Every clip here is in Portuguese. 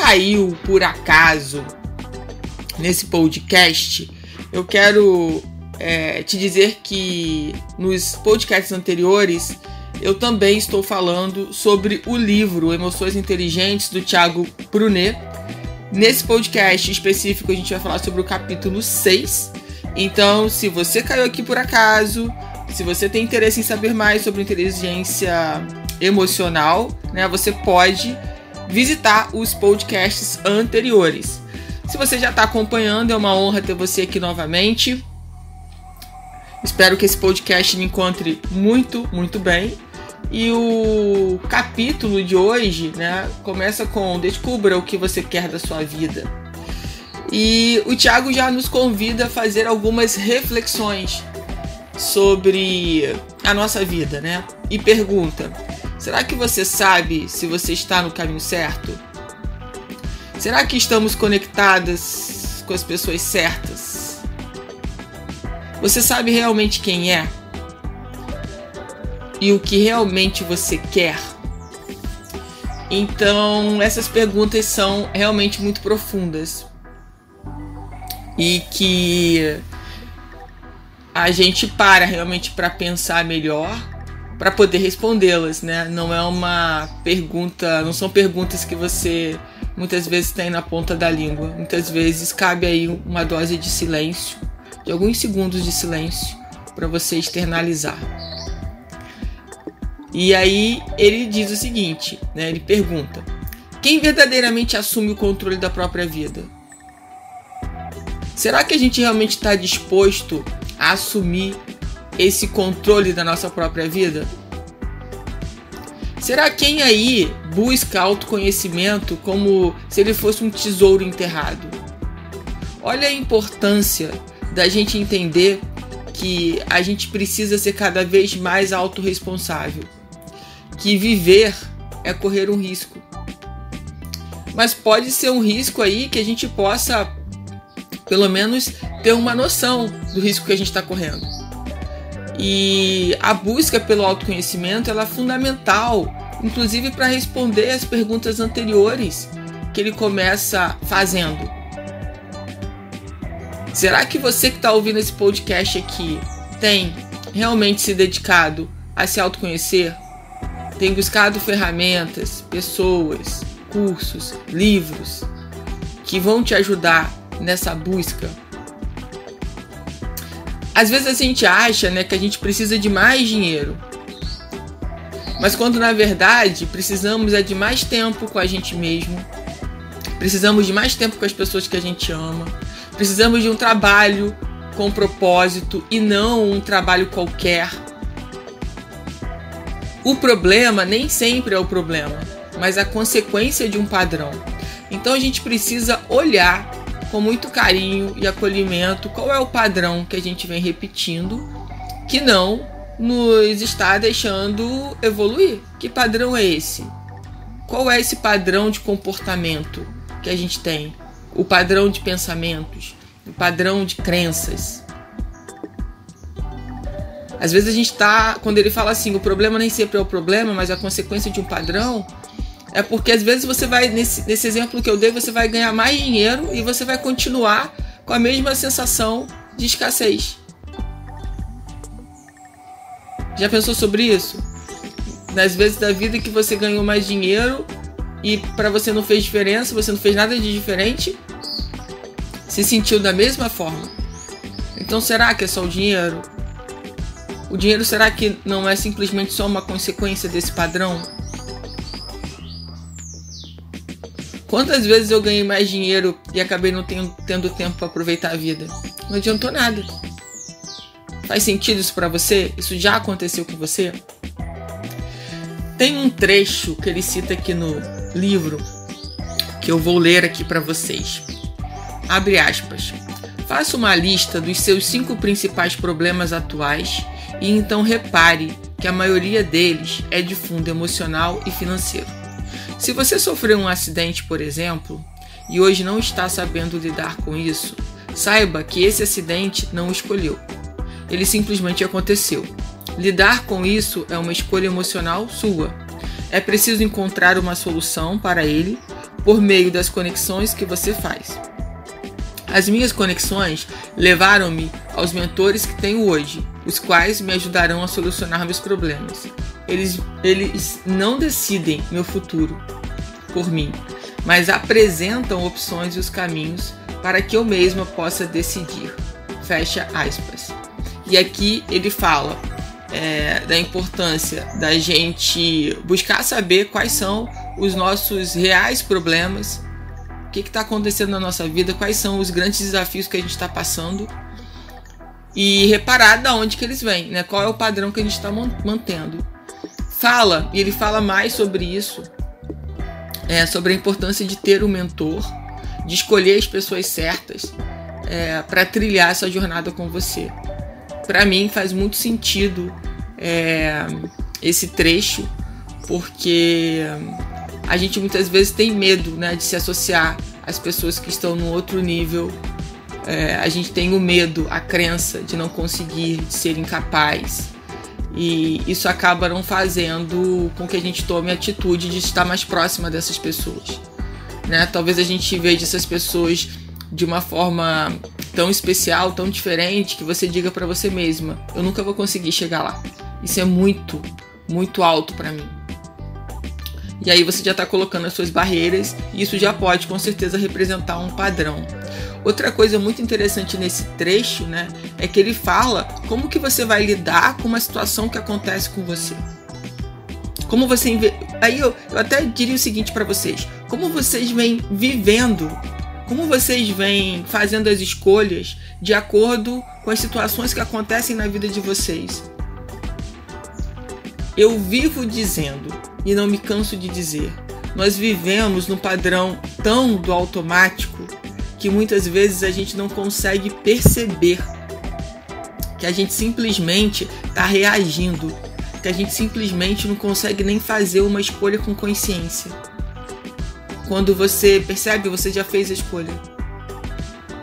Caiu por acaso nesse podcast, eu quero é, te dizer que nos podcasts anteriores eu também estou falando sobre o livro Emoções Inteligentes do Thiago Brunet. Nesse podcast específico a gente vai falar sobre o capítulo 6. Então, se você caiu aqui por acaso, se você tem interesse em saber mais sobre inteligência emocional, né, você pode visitar os podcasts anteriores. Se você já está acompanhando, é uma honra ter você aqui novamente. Espero que esse podcast me encontre muito, muito bem. E o capítulo de hoje, né, começa com Descubra o que você quer da sua vida. E o Tiago já nos convida a fazer algumas reflexões sobre a nossa vida, né? E pergunta: Será que você sabe se você está no caminho certo? Será que estamos conectadas com as pessoas certas? Você sabe realmente quem é? E o que realmente você quer? Então, essas perguntas são realmente muito profundas e que a gente para realmente para pensar melhor para poder respondê-las, né? Não é uma pergunta, não são perguntas que você muitas vezes tem na ponta da língua. Muitas vezes cabe aí uma dose de silêncio, de alguns segundos de silêncio para você externalizar. E aí ele diz o seguinte, né? Ele pergunta: quem verdadeiramente assume o controle da própria vida? Será que a gente realmente está disposto a assumir esse controle da nossa própria vida? Será quem aí busca autoconhecimento como se ele fosse um tesouro enterrado? Olha a importância da gente entender que a gente precisa ser cada vez mais autorresponsável. Que viver é correr um risco. Mas pode ser um risco aí que a gente possa, pelo menos, ter uma noção do risco que a gente está correndo. E a busca pelo autoconhecimento ela é fundamental, inclusive para responder as perguntas anteriores que ele começa fazendo. Será que você que está ouvindo esse podcast aqui tem realmente se dedicado a se autoconhecer? Tem buscado ferramentas, pessoas, cursos, livros que vão te ajudar nessa busca? Às vezes a gente acha né, que a gente precisa de mais dinheiro. Mas quando na verdade precisamos é de mais tempo com a gente mesmo. Precisamos de mais tempo com as pessoas que a gente ama. Precisamos de um trabalho com propósito e não um trabalho qualquer. O problema nem sempre é o problema, mas a consequência de um padrão. Então a gente precisa olhar com muito carinho e acolhimento qual é o padrão que a gente vem repetindo que não nos está deixando evoluir. Que padrão é esse? Qual é esse padrão de comportamento que a gente tem? O padrão de pensamentos, o padrão de crenças. Às vezes a gente está, quando ele fala assim, o problema nem sempre é o problema, mas a consequência de um padrão, é porque às vezes você vai, nesse, nesse exemplo que eu dei, você vai ganhar mais dinheiro e você vai continuar com a mesma sensação de escassez. Já pensou sobre isso? Nas vezes da vida que você ganhou mais dinheiro e para você não fez diferença, você não fez nada de diferente, se sentiu da mesma forma. Então será que é só o dinheiro? O dinheiro será que não é simplesmente só uma consequência desse padrão? Quantas vezes eu ganhei mais dinheiro e acabei não tendo, tendo tempo para aproveitar a vida? Não adiantou nada. Faz sentido isso para você? Isso já aconteceu com você? Tem um trecho que ele cita aqui no livro que eu vou ler aqui para vocês. Abre aspas. Faça uma lista dos seus cinco principais problemas atuais e então repare que a maioria deles é de fundo emocional e financeiro. Se você sofreu um acidente, por exemplo, e hoje não está sabendo lidar com isso, saiba que esse acidente não o escolheu. Ele simplesmente aconteceu. Lidar com isso é uma escolha emocional sua. É preciso encontrar uma solução para ele por meio das conexões que você faz. As minhas conexões levaram-me aos mentores que tenho hoje, os quais me ajudarão a solucionar meus problemas. Eles, eles não decidem meu futuro por mim, mas apresentam opções e os caminhos para que eu mesma possa decidir. Fecha aspas. E aqui ele fala é, da importância da gente buscar saber quais são os nossos reais problemas, o que está acontecendo na nossa vida, quais são os grandes desafios que a gente está passando e reparar da onde que eles vêm, né? Qual é o padrão que a gente está mantendo. Fala, e ele fala mais sobre isso, é, sobre a importância de ter um mentor, de escolher as pessoas certas é, para trilhar essa jornada com você. Para mim faz muito sentido é, esse trecho, porque a gente muitas vezes tem medo né, de se associar às pessoas que estão no outro nível. É, a gente tem o medo, a crença de não conseguir, de ser incapaz. E isso acaba não fazendo com que a gente tome a atitude de estar mais próxima dessas pessoas. Né? Talvez a gente veja essas pessoas de uma forma tão especial, tão diferente, que você diga para você mesma: eu nunca vou conseguir chegar lá. Isso é muito, muito alto para mim. E aí você já está colocando as suas barreiras e isso já pode com certeza representar um padrão. Outra coisa muito interessante nesse trecho, né, é que ele fala como que você vai lidar com uma situação que acontece com você. Como você aí eu, eu até diria o seguinte para vocês: como vocês vêm vivendo, como vocês vêm fazendo as escolhas de acordo com as situações que acontecem na vida de vocês. Eu vivo dizendo e não me canso de dizer. Nós vivemos no padrão tão do automático que muitas vezes a gente não consegue perceber que a gente simplesmente está reagindo, que a gente simplesmente não consegue nem fazer uma escolha com consciência. Quando você percebe, você já fez a escolha.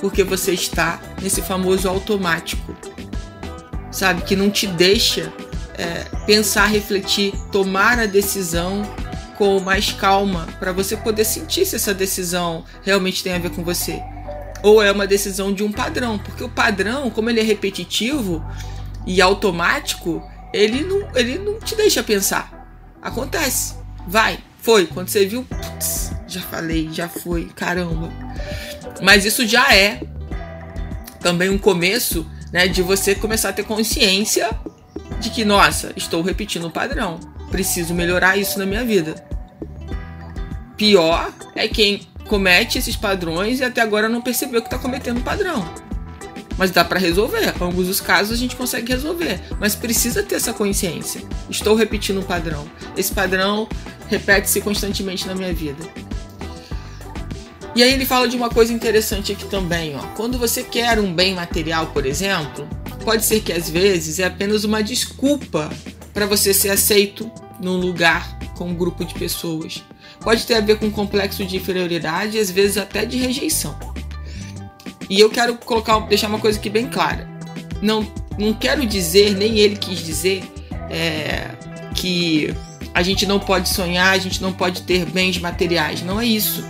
Porque você está nesse famoso automático, sabe? Que não te deixa é, pensar, refletir, tomar a decisão com mais calma para você poder sentir se essa decisão realmente tem a ver com você ou é uma decisão de um padrão, porque o padrão, como ele é repetitivo e automático, ele não, ele não te deixa pensar. Acontece, vai, foi. Quando você viu, putz, já falei, já foi, caramba. Mas isso já é também um começo, né, de você começar a ter consciência de que, nossa, estou repetindo o padrão. Preciso melhorar isso na minha vida. Pior é quem comete esses padrões e até agora não percebeu que está cometendo padrão. Mas dá para resolver. Em ambos os casos a gente consegue resolver. Mas precisa ter essa consciência. Estou repetindo um padrão. Esse padrão repete-se constantemente na minha vida. E aí ele fala de uma coisa interessante aqui também, ó. Quando você quer um bem material, por exemplo, pode ser que às vezes é apenas uma desculpa para você ser aceito num lugar com um grupo de pessoas. Pode ter a ver com um complexo de inferioridade às vezes até de rejeição. E eu quero colocar, deixar uma coisa aqui bem clara. Não, não quero dizer, nem ele quis dizer, é, que a gente não pode sonhar, a gente não pode ter bens materiais. Não é isso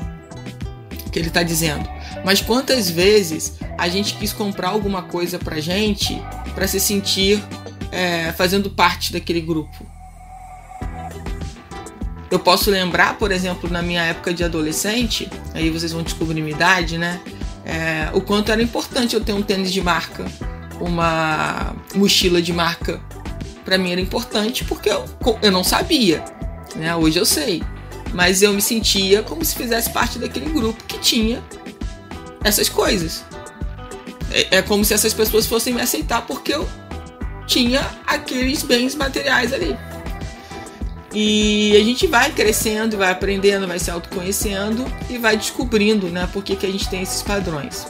que ele está dizendo. Mas quantas vezes a gente quis comprar alguma coisa pra gente para se sentir é, fazendo parte daquele grupo? Eu posso lembrar, por exemplo, na minha época de adolescente, aí vocês vão descobrir minha idade, né? É, o quanto era importante eu ter um tênis de marca, uma mochila de marca. Para mim era importante porque eu, eu não sabia, né? Hoje eu sei. Mas eu me sentia como se fizesse parte daquele grupo que tinha essas coisas. É, é como se essas pessoas fossem me aceitar porque eu tinha aqueles bens materiais ali. E a gente vai crescendo, vai aprendendo, vai se autoconhecendo e vai descobrindo, né, por que, que a gente tem esses padrões.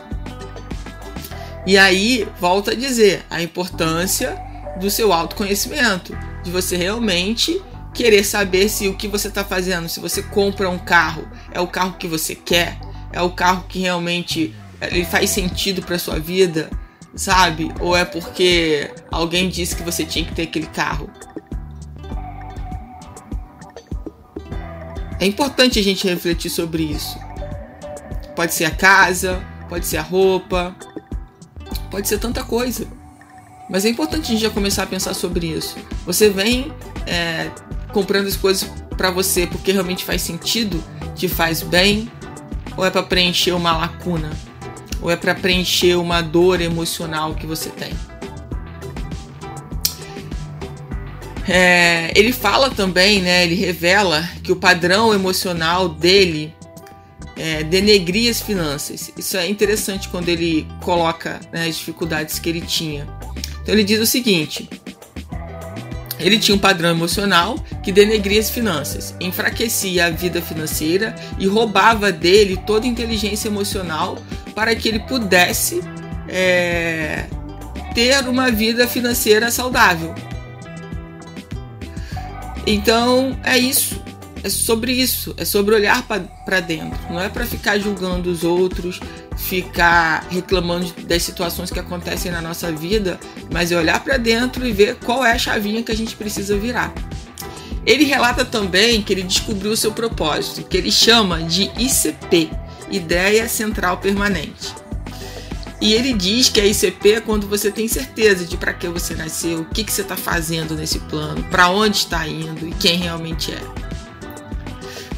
E aí, volta a dizer, a importância do seu autoconhecimento, de você realmente querer saber se o que você está fazendo, se você compra um carro, é o carro que você quer, é o carro que realmente ele faz sentido para sua vida, sabe? Ou é porque alguém disse que você tinha que ter aquele carro? É importante a gente refletir sobre isso. Pode ser a casa, pode ser a roupa, pode ser tanta coisa. Mas é importante a gente já começar a pensar sobre isso. Você vem é, comprando as coisas para você porque realmente faz sentido, te faz bem, ou é para preencher uma lacuna, ou é para preencher uma dor emocional que você tem. É, ele fala também, né? Ele revela que o padrão emocional dele é, denegria as finanças. Isso é interessante quando ele coloca né, as dificuldades que ele tinha. Então ele diz o seguinte: ele tinha um padrão emocional que denegria as finanças, enfraquecia a vida financeira e roubava dele toda a inteligência emocional para que ele pudesse é, ter uma vida financeira saudável. Então é isso. É sobre isso. É sobre olhar para dentro. Não é para ficar julgando os outros, ficar reclamando das situações que acontecem na nossa vida, mas é olhar para dentro e ver qual é a chavinha que a gente precisa virar. Ele relata também que ele descobriu o seu propósito, que ele chama de ICP Ideia Central Permanente. E ele diz que a ICP é quando você tem certeza de para que você nasceu, o que, que você está fazendo nesse plano, para onde está indo e quem realmente é.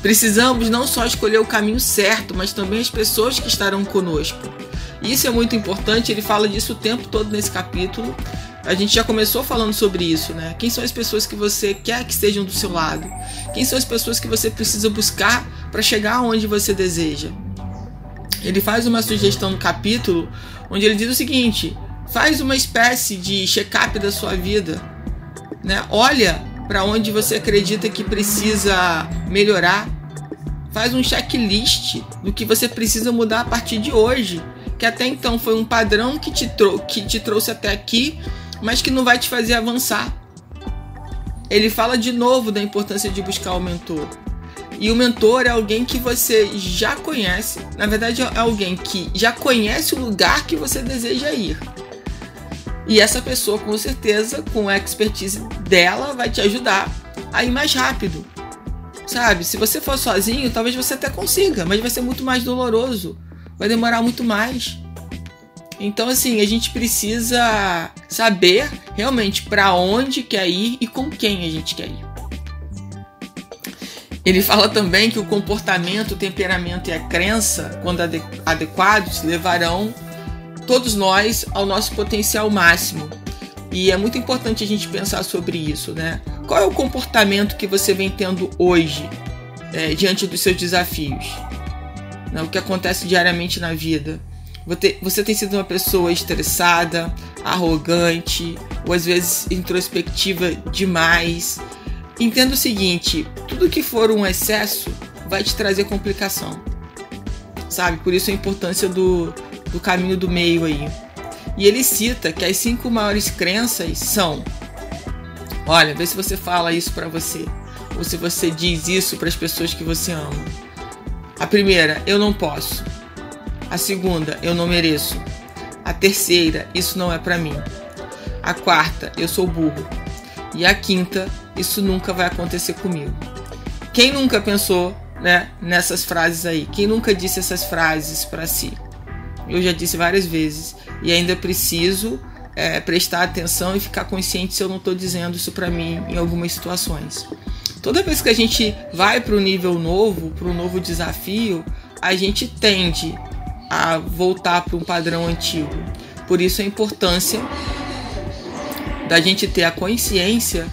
Precisamos não só escolher o caminho certo, mas também as pessoas que estarão conosco. Isso é muito importante, ele fala disso o tempo todo nesse capítulo. A gente já começou falando sobre isso, né? Quem são as pessoas que você quer que estejam do seu lado? Quem são as pessoas que você precisa buscar para chegar onde você deseja? Ele faz uma sugestão no capítulo onde ele diz o seguinte: faz uma espécie de check-up da sua vida, né? Olha para onde você acredita que precisa melhorar, faz um checklist do que você precisa mudar a partir de hoje, que até então foi um padrão que te, que te trouxe até aqui, mas que não vai te fazer avançar. Ele fala de novo da importância de buscar o mentor. E o mentor é alguém que você já conhece. Na verdade, é alguém que já conhece o lugar que você deseja ir. E essa pessoa, com certeza, com a expertise dela, vai te ajudar a ir mais rápido. Sabe? Se você for sozinho, talvez você até consiga, mas vai ser muito mais doloroso. Vai demorar muito mais. Então, assim, a gente precisa saber realmente para onde quer ir e com quem a gente quer ir. Ele fala também que o comportamento, o temperamento e a crença, quando adequados, levarão todos nós ao nosso potencial máximo. E é muito importante a gente pensar sobre isso, né? Qual é o comportamento que você vem tendo hoje é, diante dos seus desafios? Né? O que acontece diariamente na vida? Você tem sido uma pessoa estressada, arrogante, ou às vezes introspectiva demais, Entenda o seguinte: tudo que for um excesso vai te trazer complicação. Sabe? Por isso a importância do, do caminho do meio aí. E ele cita que as cinco maiores crenças são: olha, vê se você fala isso para você, ou se você diz isso para as pessoas que você ama. A primeira, eu não posso. A segunda, eu não mereço. A terceira, isso não é para mim. A quarta, eu sou burro. E a quinta, isso nunca vai acontecer comigo. Quem nunca pensou né, nessas frases aí? Quem nunca disse essas frases para si? Eu já disse várias vezes e ainda preciso é, prestar atenção e ficar consciente se eu não estou dizendo isso para mim em algumas situações. Toda vez que a gente vai para um nível novo, para um novo desafio, a gente tende a voltar para um padrão antigo. Por isso a importância da gente ter a consciência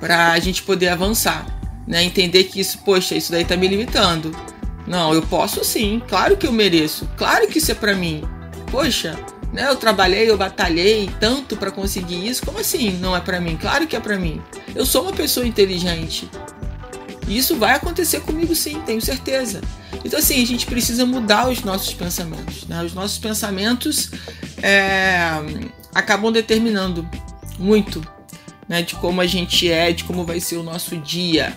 para a gente poder avançar, né? Entender que isso, poxa, isso daí tá me limitando. Não, eu posso sim, claro que eu mereço, claro que isso é para mim. Poxa, né? Eu trabalhei, eu batalhei tanto para conseguir isso, como assim não é para mim? Claro que é para mim. Eu sou uma pessoa inteligente, isso vai acontecer comigo sim, tenho certeza. Então, assim, a gente precisa mudar os nossos pensamentos. Né? Os nossos pensamentos é, acabam determinando muito né, de como a gente é, de como vai ser o nosso dia.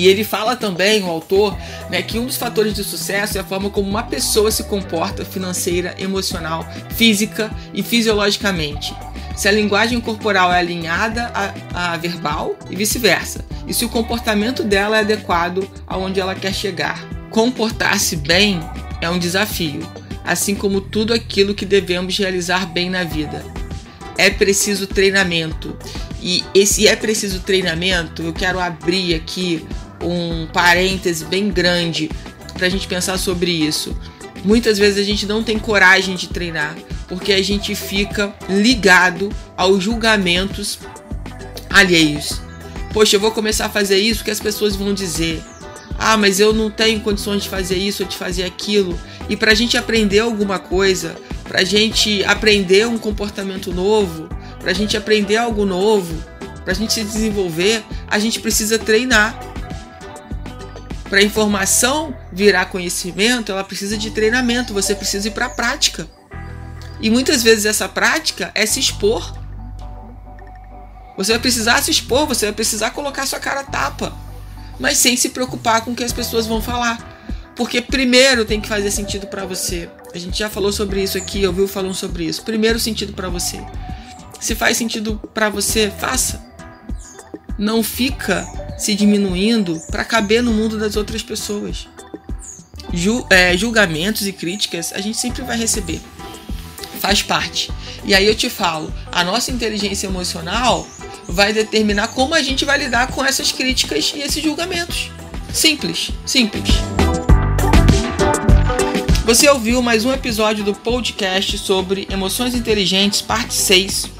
E ele fala também, o autor, né, que um dos fatores de sucesso é a forma como uma pessoa se comporta financeira, emocional, física e fisiologicamente. Se a linguagem corporal é alinhada à, à verbal e vice-versa. E se o comportamento dela é adequado aonde ela quer chegar. Comportar-se bem é um desafio, assim como tudo aquilo que devemos realizar bem na vida. É preciso treinamento. E esse é preciso treinamento, eu quero abrir aqui um parêntese bem grande para a gente pensar sobre isso. Muitas vezes a gente não tem coragem de treinar porque a gente fica ligado aos julgamentos alheios. Poxa, eu vou começar a fazer isso que as pessoas vão dizer. Ah, mas eu não tenho condições de fazer isso ou de fazer aquilo. E para a gente aprender alguma coisa, para a gente aprender um comportamento novo, para a gente aprender algo novo, para a gente se desenvolver, a gente precisa treinar. Para informação virar conhecimento, ela precisa de treinamento, você precisa ir para a prática. E muitas vezes essa prática é se expor. Você vai precisar se expor, você vai precisar colocar sua cara tapa, mas sem se preocupar com o que as pessoas vão falar. Porque primeiro tem que fazer sentido para você. A gente já falou sobre isso aqui, ouviu falando sobre isso. Primeiro sentido para você. Se faz sentido para você, faça. Não fica se diminuindo para caber no mundo das outras pessoas. Ju, é, julgamentos e críticas a gente sempre vai receber. Faz parte. E aí eu te falo, a nossa inteligência emocional vai determinar como a gente vai lidar com essas críticas e esses julgamentos. Simples, simples. Você ouviu mais um episódio do podcast sobre emoções inteligentes, parte 6